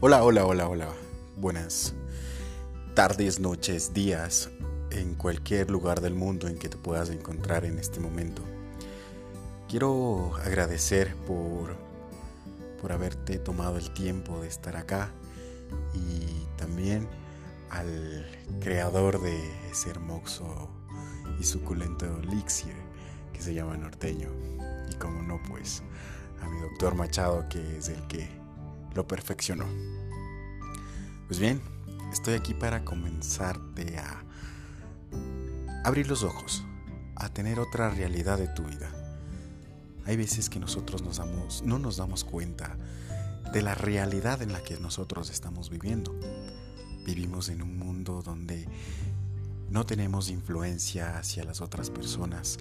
Hola, hola, hola, hola. Buenas tardes, noches, días, en cualquier lugar del mundo en que te puedas encontrar en este momento. Quiero agradecer por, por haberte tomado el tiempo de estar acá y también al creador de ese hermoso y suculento elixir que se llama norteño. Y como no, pues a mi doctor Machado que es el que lo perfeccionó. Pues bien, estoy aquí para comenzarte a abrir los ojos, a tener otra realidad de tu vida. Hay veces que nosotros no nos damos cuenta de la realidad en la que nosotros estamos viviendo. Vivimos en un mundo donde no tenemos influencia hacia las otras personas.